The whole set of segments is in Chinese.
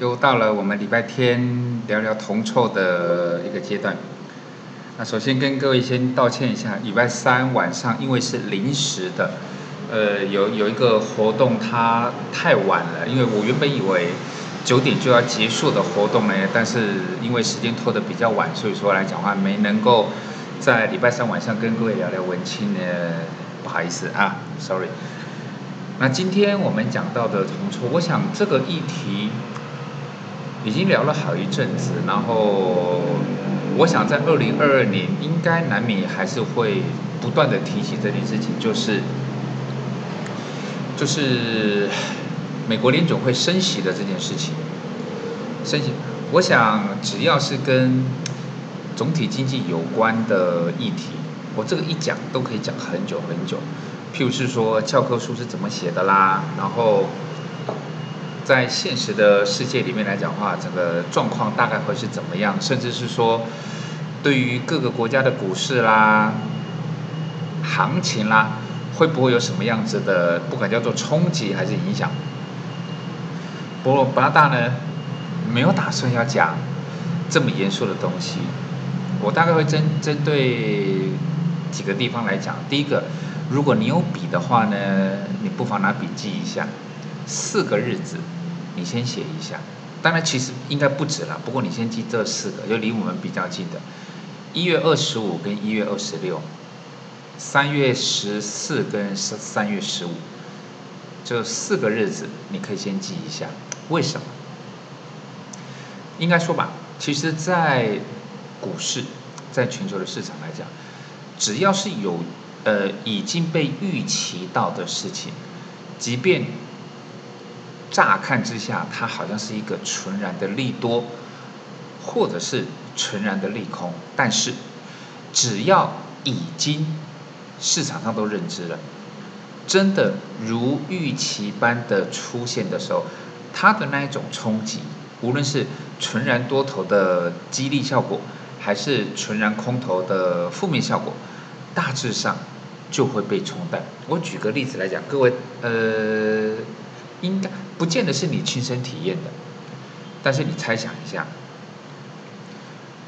又到了我们礼拜天聊聊铜臭的一个阶段。那首先跟各位先道歉一下，礼拜三晚上因为是临时的，呃，有有一个活动它太晚了，因为我原本以为九点就要结束的活动呢，但是因为时间拖得比较晚，所以说来讲话没能够在礼拜三晚上跟各位聊聊文青呢，不好意思啊，sorry。那今天我们讲到的铜臭，我想这个议题已经聊了好一阵子，然后我想在二零二二年应该难免还是会不断的提起这件事情，就是就是美国联总会升息的这件事情。升息，我想只要是跟总体经济有关的议题，我这个一讲都可以讲很久很久。譬如是说教科书是怎么写的啦，然后在现实的世界里面来讲的话，整个状况大概会是怎么样？甚至是说，对于各个国家的股市啦、行情啦，会不会有什么样子的，不管叫做冲击还是影响？不过巴大呢，没有打算要讲这么严肃的东西，我大概会针针对几个地方来讲。第一个。如果你有笔的话呢，你不妨拿笔记一下，四个日子，你先写一下。当然，其实应该不止了。不过你先记这四个，就离我们比较近的，一月二十五跟一月二十六，三月十四跟三三月十五，这四个日子你可以先记一下。为什么？应该说吧，其实，在股市，在全球的市场来讲，只要是有。呃，已经被预期到的事情，即便乍看之下它好像是一个纯然的利多，或者是纯然的利空，但是只要已经市场上都认知了，真的如预期般的出现的时候，它的那一种冲击，无论是纯然多头的激励效果，还是纯然空头的负面效果。大致上就会被冲淡。我举个例子来讲，各位，呃，应该不见得是你亲身体验的，但是你猜想一下，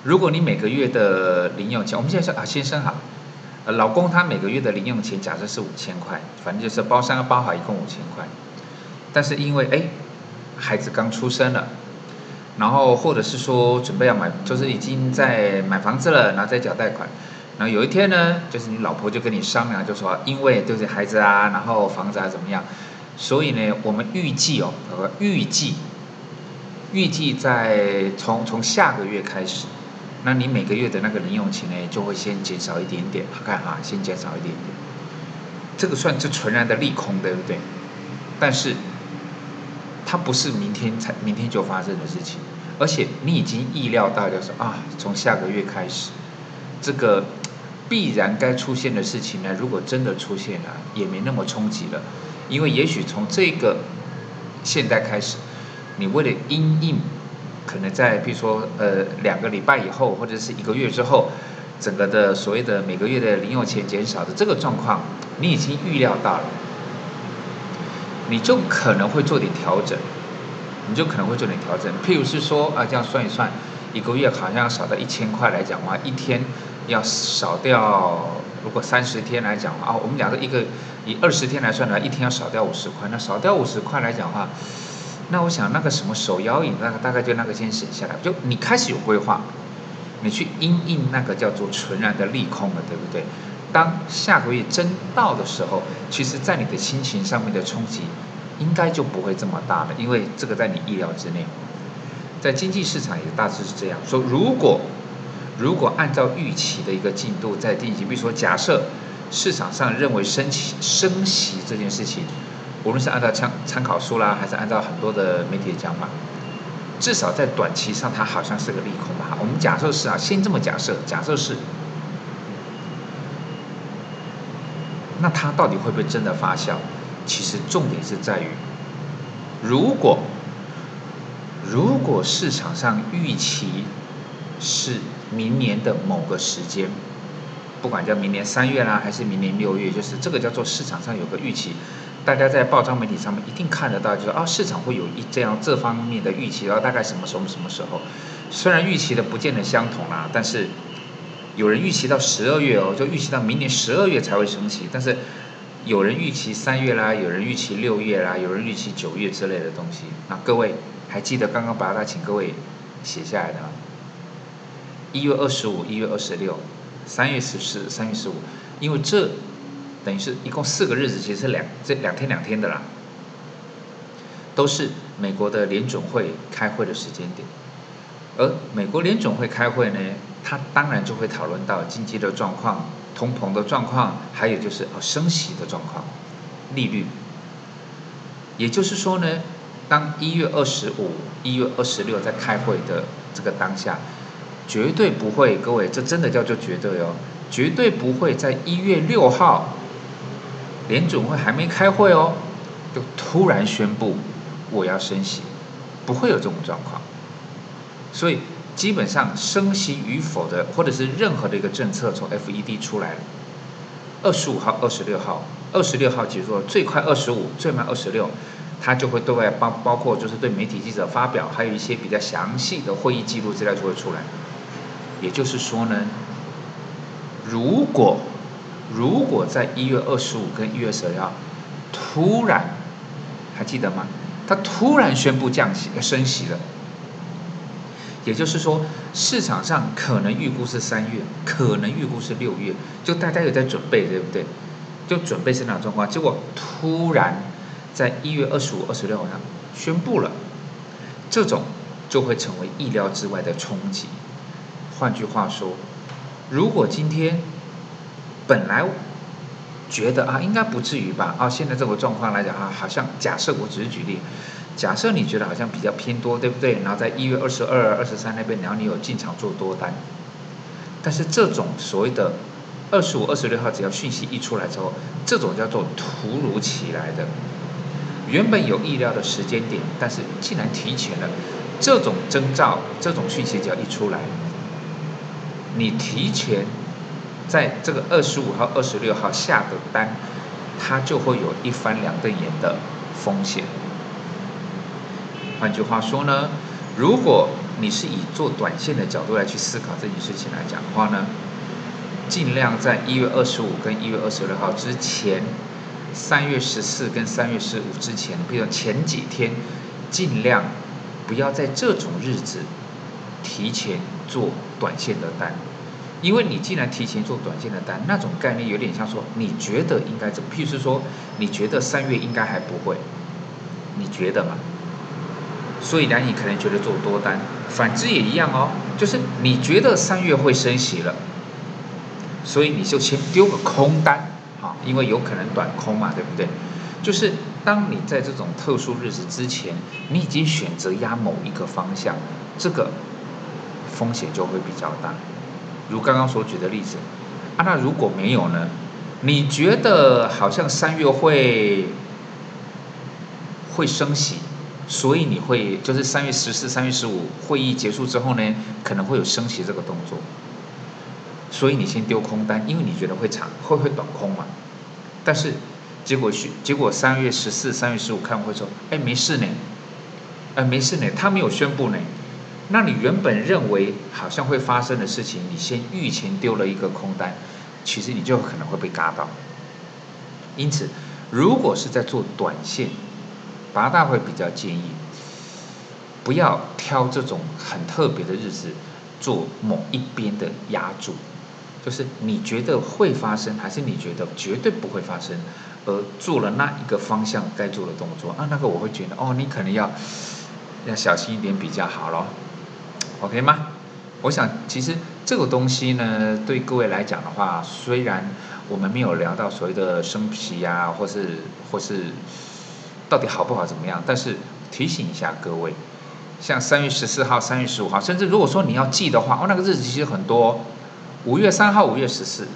如果你每个月的零用钱，我们现在说啊，先生哈，老公他每个月的零用钱假设是五千块，反正就是包三包好，一共五千块，但是因为哎，孩子刚出生了，然后或者是说准备要买，就是已经在买房子了，然后再缴贷款。然后有一天呢，就是你老婆就跟你商量，就说因为就是孩子啊，然后房子啊怎么样，所以呢，我们预计哦，预计预计在从从下个月开始，那你每个月的那个零用钱呢，就会先减少一点点，看哈，先减少一点点，这个算是纯然的利空，对不对？但是它不是明天才明天就发生的事情，而且你已经意料到，就是啊，从下个月开始，这个。必然该出现的事情呢，如果真的出现了，也没那么冲击了，因为也许从这个现在开始，你为了因应，可能在比如说呃两个礼拜以后，或者是一个月之后，整个的所谓的每个月的零用钱减少的这个状况，你已经预料到了，你就可能会做点调整，你就可能会做点调整，譬如是说啊这样算一算，一个月好像少到一千块来讲的话，一天。要少掉，如果三十天来讲啊，我们假设一个以二十天来算的话，一天要少掉五十块。那少掉五十块来讲的话，那我想那个什么手摇椅，那个大概就那个先省下来。就你开始有规划，你去因应那个叫做纯然的利空了，对不对？当下个月真到的时候，其实在你的心情上面的冲击，应该就不会这么大了，因为这个在你意料之内。在经济市场也大致是这样说，如果。如果按照预期的一个进度在进行，比如说假设市场上认为升息升息这件事情，无论是按照参参考书啦，还是按照很多的媒体的讲法，至少在短期上它好像是个利空吧。我们假设是啊，先这么假设，假设是，那它到底会不会真的发酵？其实重点是在于，如果如果市场上预期是。明年的某个时间，不管叫明年三月啦，还是明年六月，就是这个叫做市场上有个预期，大家在报章媒体上面一定看得到，就是啊，市场会有一这样这方面的预期，然后大概什么时候什么时候，虽然预期的不见得相同啦，但是有人预期到十二月哦，就预期到明年十二月才会升息，但是有人预期三月啦，有人预期六月啦，有人预期九月之类的东西。那各位还记得刚刚把它请各位写下来的？一月二十五、一月二十六、三月十四、三月十五，因为这。等于是一共四个日子，其实是两这两天两天的啦，都是美国的联总会开会的时间点。而美国联总会开会呢，它当然就会讨论到经济的状况、通膨的状况，还有就是哦升息的状况、利率。也就是说呢，当一月二十五、一月二十六在开会的这个当下，绝对不会，各位，这真的叫做绝对哦，绝对不会在一月六号。联总会还没开会哦，就突然宣布我要升息，不会有这种状况。所以基本上升息与否的，或者是任何的一个政策从 FED 出来了，二十五号、二十六号、二十六号结束，最快二十五，最慢二十六，他就会对外包包括就是对媒体记者发表，还有一些比较详细的会议记录资料就会出来。也就是说呢，如果如果在一月二十五跟一月十二号突然还记得吗？他突然宣布降息、升息了，也就是说市场上可能预估是三月，可能预估是六月，就大家有在准备，对不对？就准备生长状况？结果突然在一月二十五、二十六号宣布了，这种就会成为意料之外的冲击。换句话说，如果今天。本来觉得啊，应该不至于吧？啊，现在这个状况来讲啊，好像假设我只是举例，假设你觉得好像比较偏多，对不对？然后在一月二十二、二十三那边，然后你有进场做多单，但是这种所谓的二十五、二十六号，只要讯息一出来之后，这种叫做突如其来的，原本有意料的时间点，但是竟然提前了，这种征兆、这种讯息只要一出来，你提前。在这个二十五号、二十六号下的单，它就会有一翻两瞪眼的风险。换句话说呢，如果你是以做短线的角度来去思考这件事情来讲的话呢，尽量在一月二十五跟一月二十六号之前，三月十四跟三月十五之前，比如前几天，尽量不要在这种日子提前做短线的单。因为你既然提前做短线的单，那种概念有点像说，你觉得应该怎么？譬如说，你觉得三月应该还不会，你觉得嘛？所以呢，你可能觉得做多单，反之也一样哦。就是你觉得三月会升息了，所以你就先丢个空单，啊，因为有可能短空嘛，对不对？就是当你在这种特殊日子之前，你已经选择压某一个方向，这个风险就会比较大。如刚刚所举的例子，啊，那如果没有呢？你觉得好像三月会会升息，所以你会就是三月十四、三月十五会议结束之后呢，可能会有升息这个动作，所以你先丢空单，因为你觉得会长会会短空嘛。但是结果是结果三月十四、三月十五开会说，哎，没事呢，哎，没事呢，他没有宣布呢。那你原本认为好像会发生的事情，你先预前丢了一个空单，其实你就可能会被嘎到。因此，如果是在做短线，八大会比较建议，不要挑这种很特别的日子做某一边的压注，就是你觉得会发生，还是你觉得绝对不会发生，而做了那一个方向该做的动作啊，那个我会觉得哦，你可能要要小心一点比较好咯。OK 吗？我想其实这个东西呢，对各位来讲的话，虽然我们没有聊到所谓的生皮呀，或是或是到底好不好怎么样，但是提醒一下各位，像三月十四号、三月十五号，甚至如果说你要记的话，哦，那个日子其实很多，五月三号、五月十四、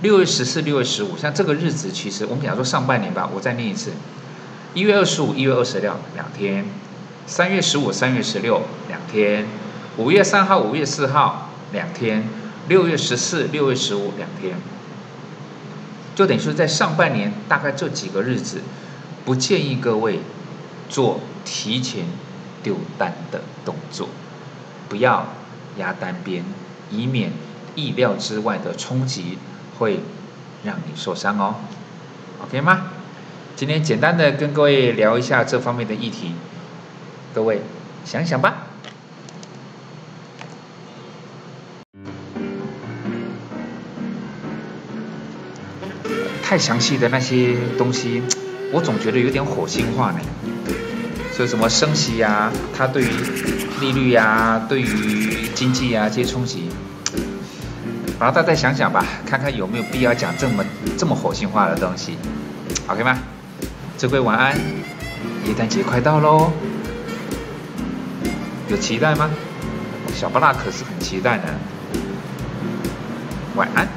六月十四、六月十五，像这个日子，其实我们讲说上半年吧，我再念一次，一月二十五、一月二十六两天，三月十五、三月十六两天。五月三号、五月四号两天，六月十四、六月十五两天。就等于说在上半年大概这几个日子，不建议各位做提前丢单的动作，不要压单边，以免意料之外的冲击会让你受伤哦。OK 吗？今天简单的跟各位聊一下这方面的议题，各位想想吧。太详细的那些东西，我总觉得有点火星化呢。所以什么升息呀，它对于利率呀、对于经济呀这些冲击，然后，大家想想吧，看看有没有必要讲这么这么火星化的东西，OK 吗？各位晚安，元旦节快到喽，有期待吗？小巴拉可是很期待的，晚安。